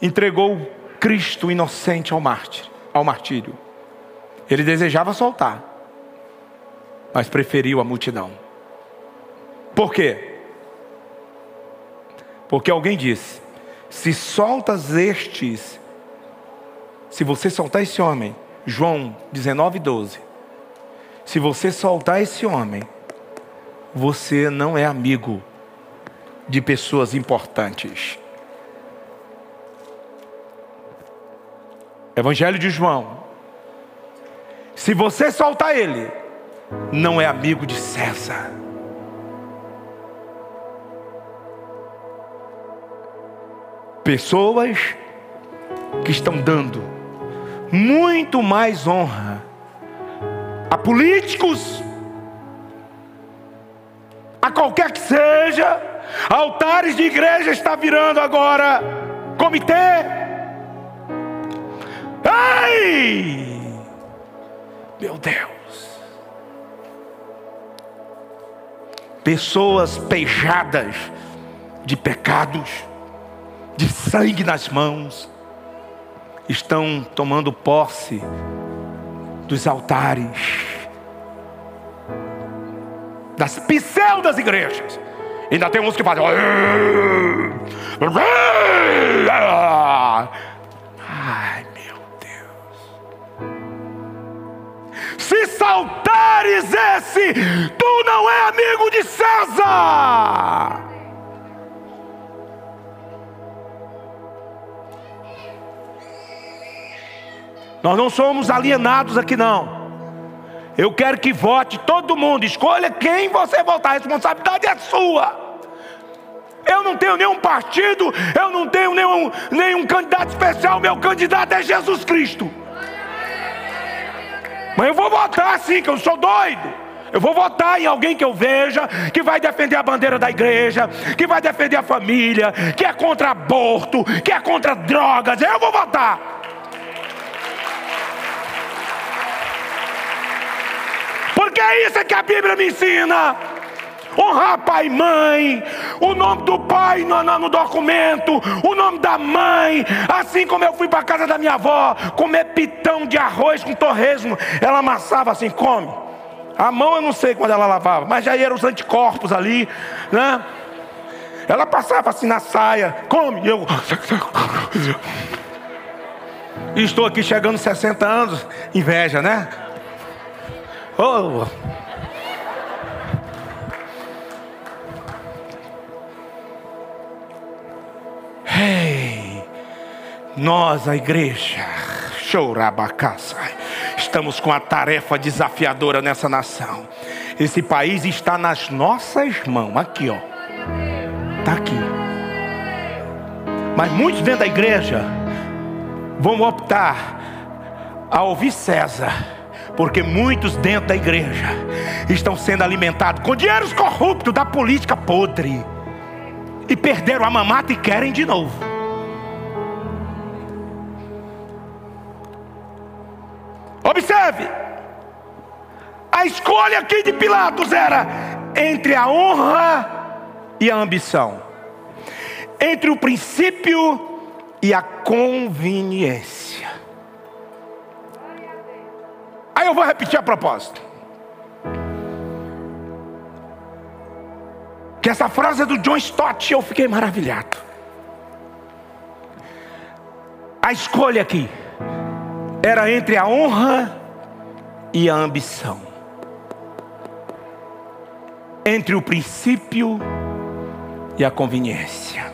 entregou Cristo inocente ao mártir, ao martírio. Ele desejava soltar, mas preferiu a multidão. Por quê? Porque alguém disse: se soltas estes, se você soltar esse homem, João 19, 12, se você soltar esse homem, você não é amigo de pessoas importantes. Evangelho de João. Se você soltar ele, não é amigo de César. Pessoas que estão dando muito mais honra a políticos, a qualquer que seja, altares de igreja está virando agora comitê. Ai! Meu Deus. Pessoas pejadas de pecados, de sangue nas mãos, estão tomando posse dos altares, das pseudas igrejas. Ainda tem uns que fazem. Ai, meu Deus. Se saltares esse, tu não é amigo de César. Nós não somos alienados aqui, não. Eu quero que vote todo mundo, escolha quem você votar, a responsabilidade é sua. Eu não tenho nenhum partido, eu não tenho nenhum, nenhum candidato especial, meu candidato é Jesus Cristo. Mas eu vou votar sim, que eu sou doido. Eu vou votar em alguém que eu veja, que vai defender a bandeira da igreja, que vai defender a família, que é contra aborto, que é contra drogas. Eu vou votar. Porque é isso que a Bíblia me ensina. Honrar pai e mãe, o nome do pai no, no, documento, o nome da mãe. Assim como eu fui para a casa da minha avó comer pitão de arroz com torresmo, ela amassava assim, come. A mão eu não sei quando ela lavava, mas já eram os anticorpos ali, né? Ela passava assim na saia, come, eu. Estou aqui chegando 60 anos, inveja, né? Oh. Hey, nós, a igreja, chourabacaça, estamos com a tarefa desafiadora nessa nação. Esse país está nas nossas mãos, aqui, ó. Está aqui. Mas muitos dentro da igreja vão optar a ouvir César porque muitos dentro da igreja estão sendo alimentados com dinheiros corruptos da política podre e perderam a mamata e querem de novo. Observe, a escolha aqui de Pilatos era entre a honra e a ambição, entre o princípio e a conveniência. Aí eu vou repetir a propósito. Que essa frase é do John Stott, eu fiquei maravilhado. A escolha aqui era entre a honra e a ambição, entre o princípio e a conveniência.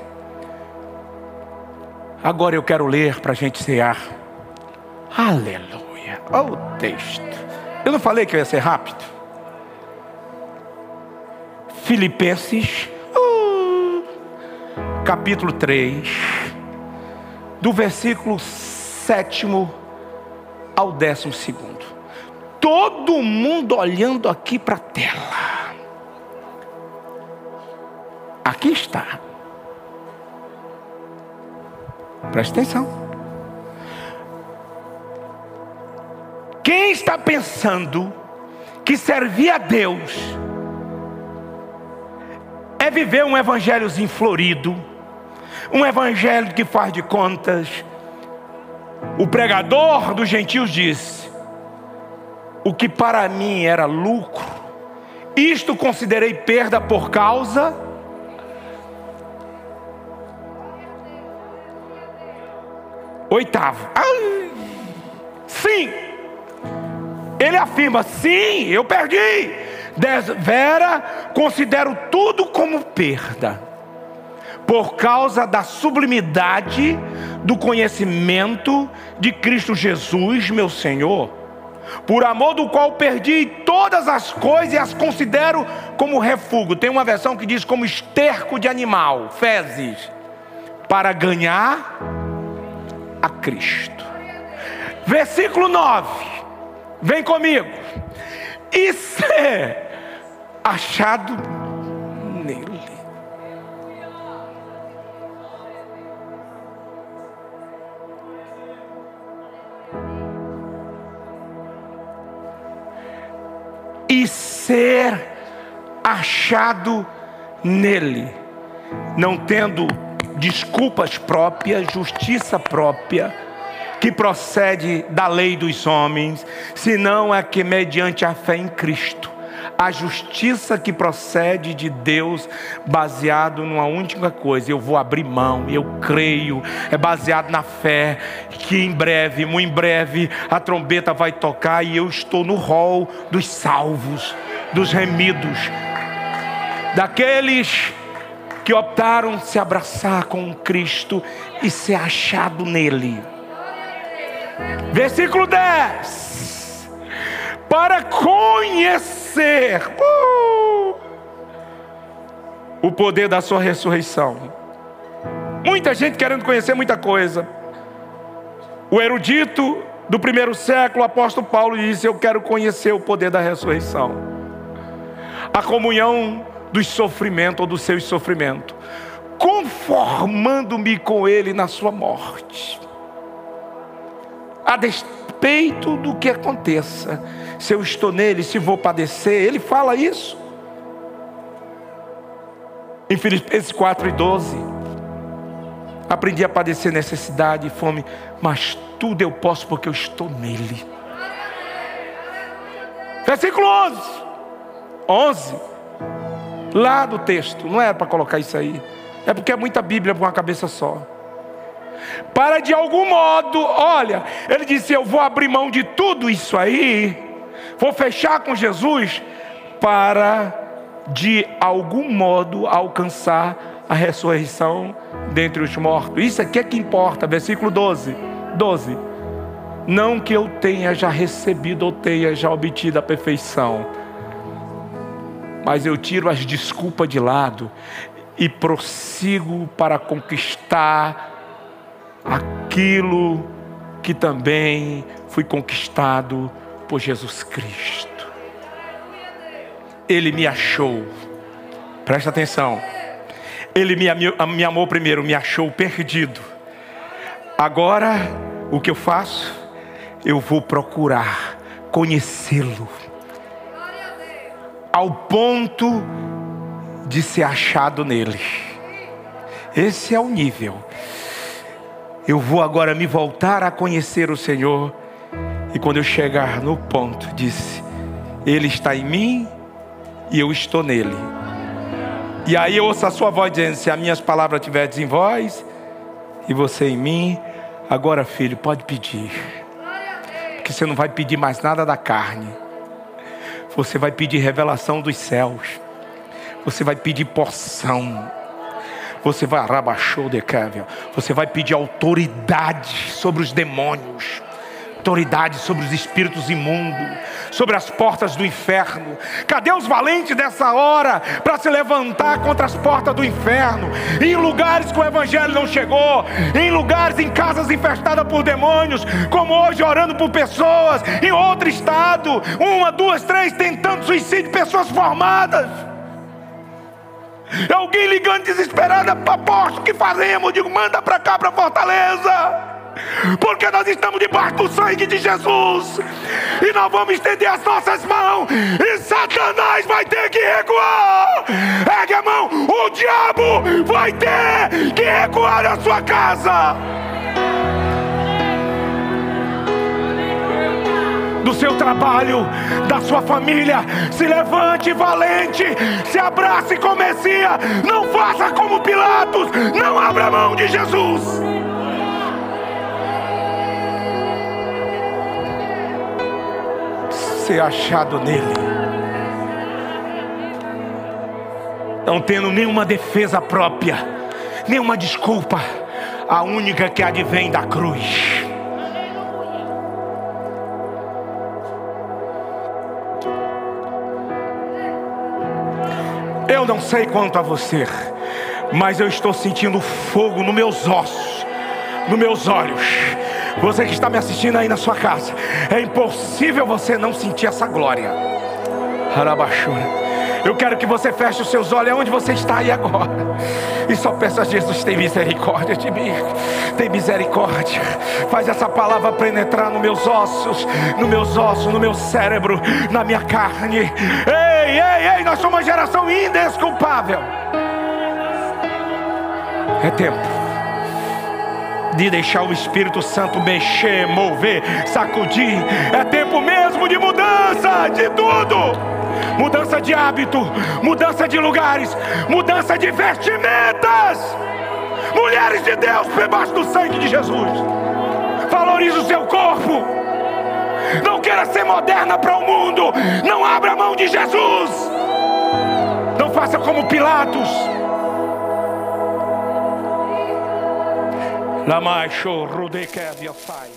Agora eu quero ler para a gente cear. Aleluia. Olha o texto. Eu não falei que ia ser rápido? Filipenses, uh, capítulo 3, do versículo 7 ao 12. Todo mundo olhando aqui para a tela. Aqui está. Presta atenção. Quem está pensando que servir a Deus é viver um evangelhozinho florido, um evangelho que faz de contas. O pregador dos gentios disse: O que para mim era lucro, isto considerei perda por causa. Oitavo. Sim. Ele afirma: sim, eu perdi Vera, considero tudo como perda, por causa da sublimidade do conhecimento de Cristo Jesus, meu Senhor, por amor do qual perdi todas as coisas e as considero como refúgio. Tem uma versão que diz como esterco de animal, fezes, para ganhar a Cristo. Versículo 9, vem comigo. E ser achado nele. E ser achado nele, não tendo desculpas próprias, justiça própria, que procede da lei dos homens, senão é que mediante a fé em Cristo a justiça que procede de Deus, baseado numa única coisa: eu vou abrir mão, eu creio, é baseado na fé, que em breve, muito em breve, a trombeta vai tocar e eu estou no rol dos salvos, dos remidos, daqueles que optaram se abraçar com Cristo e ser achado nele. Versículo 10: Para conhecer uh, o poder da sua ressurreição. Muita gente querendo conhecer muita coisa. O erudito do primeiro século, o apóstolo Paulo disse: Eu quero conhecer o poder da ressurreição, a comunhão dos sofrimentos ou dos seus sofrimentos, conformando-me com Ele na sua morte, a despeito do que aconteça se eu estou nele, se vou padecer. Ele fala isso. Em Filipenses 4 e 12. Aprendi a padecer necessidade e fome, mas tudo eu posso porque eu estou nele. Versículo 11. 11. Lá do texto. Não era para colocar isso aí. É porque é muita Bíblia para uma cabeça só. Para de algum modo, olha, ele disse: Eu vou abrir mão de tudo isso aí Vou fechar com Jesus para de algum modo alcançar a ressurreição dentre os mortos. Isso aqui é que importa, versículo 12. 12. Não que eu tenha já recebido ou tenha já obtido a perfeição, mas eu tiro as desculpas de lado e prossigo para conquistar aquilo que também fui conquistado por Jesus Cristo. Ele me achou. Presta atenção. Ele me, amou primeiro, me achou perdido. Agora, o que eu faço? Eu vou procurar conhecê-lo, ao ponto de ser achado nele. Esse é o nível. Eu vou agora me voltar a conhecer o Senhor, e quando eu chegar no ponto, disse: Ele está em mim e eu estou nele. E aí eu ouço a sua voz dizendo: Se as minhas palavras estiverem em vós e você em mim, agora filho, pode pedir. Porque você não vai pedir mais nada da carne. Você vai pedir revelação dos céus. Você vai pedir porção. Você vai arabachou de Você vai pedir autoridade sobre os demônios. Autoridade sobre os espíritos imundos, sobre as portas do inferno. Cadê os valentes dessa hora para se levantar contra as portas do inferno? Em lugares que o evangelho não chegou, em lugares, em casas infestadas por demônios, como hoje orando por pessoas. Em outro estado, uma, duas, três, tentando suicídio, pessoas formadas. Alguém ligando desesperada, apóstolo, o que fazemos? Digo, manda para cá, para Fortaleza porque nós estamos debaixo do sangue de Jesus, e nós vamos estender as nossas mãos, e Satanás vai ter que recuar. Ergue a mão, o diabo vai ter que recuar na sua casa. Do seu trabalho, da sua família. Se levante valente, se abrace com Messias. Não faça como Pilatos, não abra mão de Jesus. ser achado nele. Não tendo nenhuma defesa própria, nenhuma desculpa, a única que advém da cruz. Eu não sei quanto a você, mas eu estou sentindo fogo nos meus ossos, nos meus olhos você que está me assistindo aí na sua casa, é impossível você não sentir essa glória. Harabachura. Eu quero que você feche os seus olhos onde você está aí agora. E só peça a Jesus, tem misericórdia de mim. Tem misericórdia. Faz essa palavra penetrar nos meus ossos, nos meus ossos, no meu cérebro, na minha carne. Ei, ei, ei, nós somos uma geração indesculpável. É tempo de deixar o Espírito Santo mexer, mover, sacudir. É tempo mesmo de mudança de tudo. Mudança de hábito, mudança de lugares, mudança de vestimentas. Mulheres de Deus, debaixo do sangue de Jesus. Valorize o seu corpo. Não queira ser moderna para o mundo. Não abra mão de Jesus. Não faça como Pilatos. La mai show rude che avvia fai.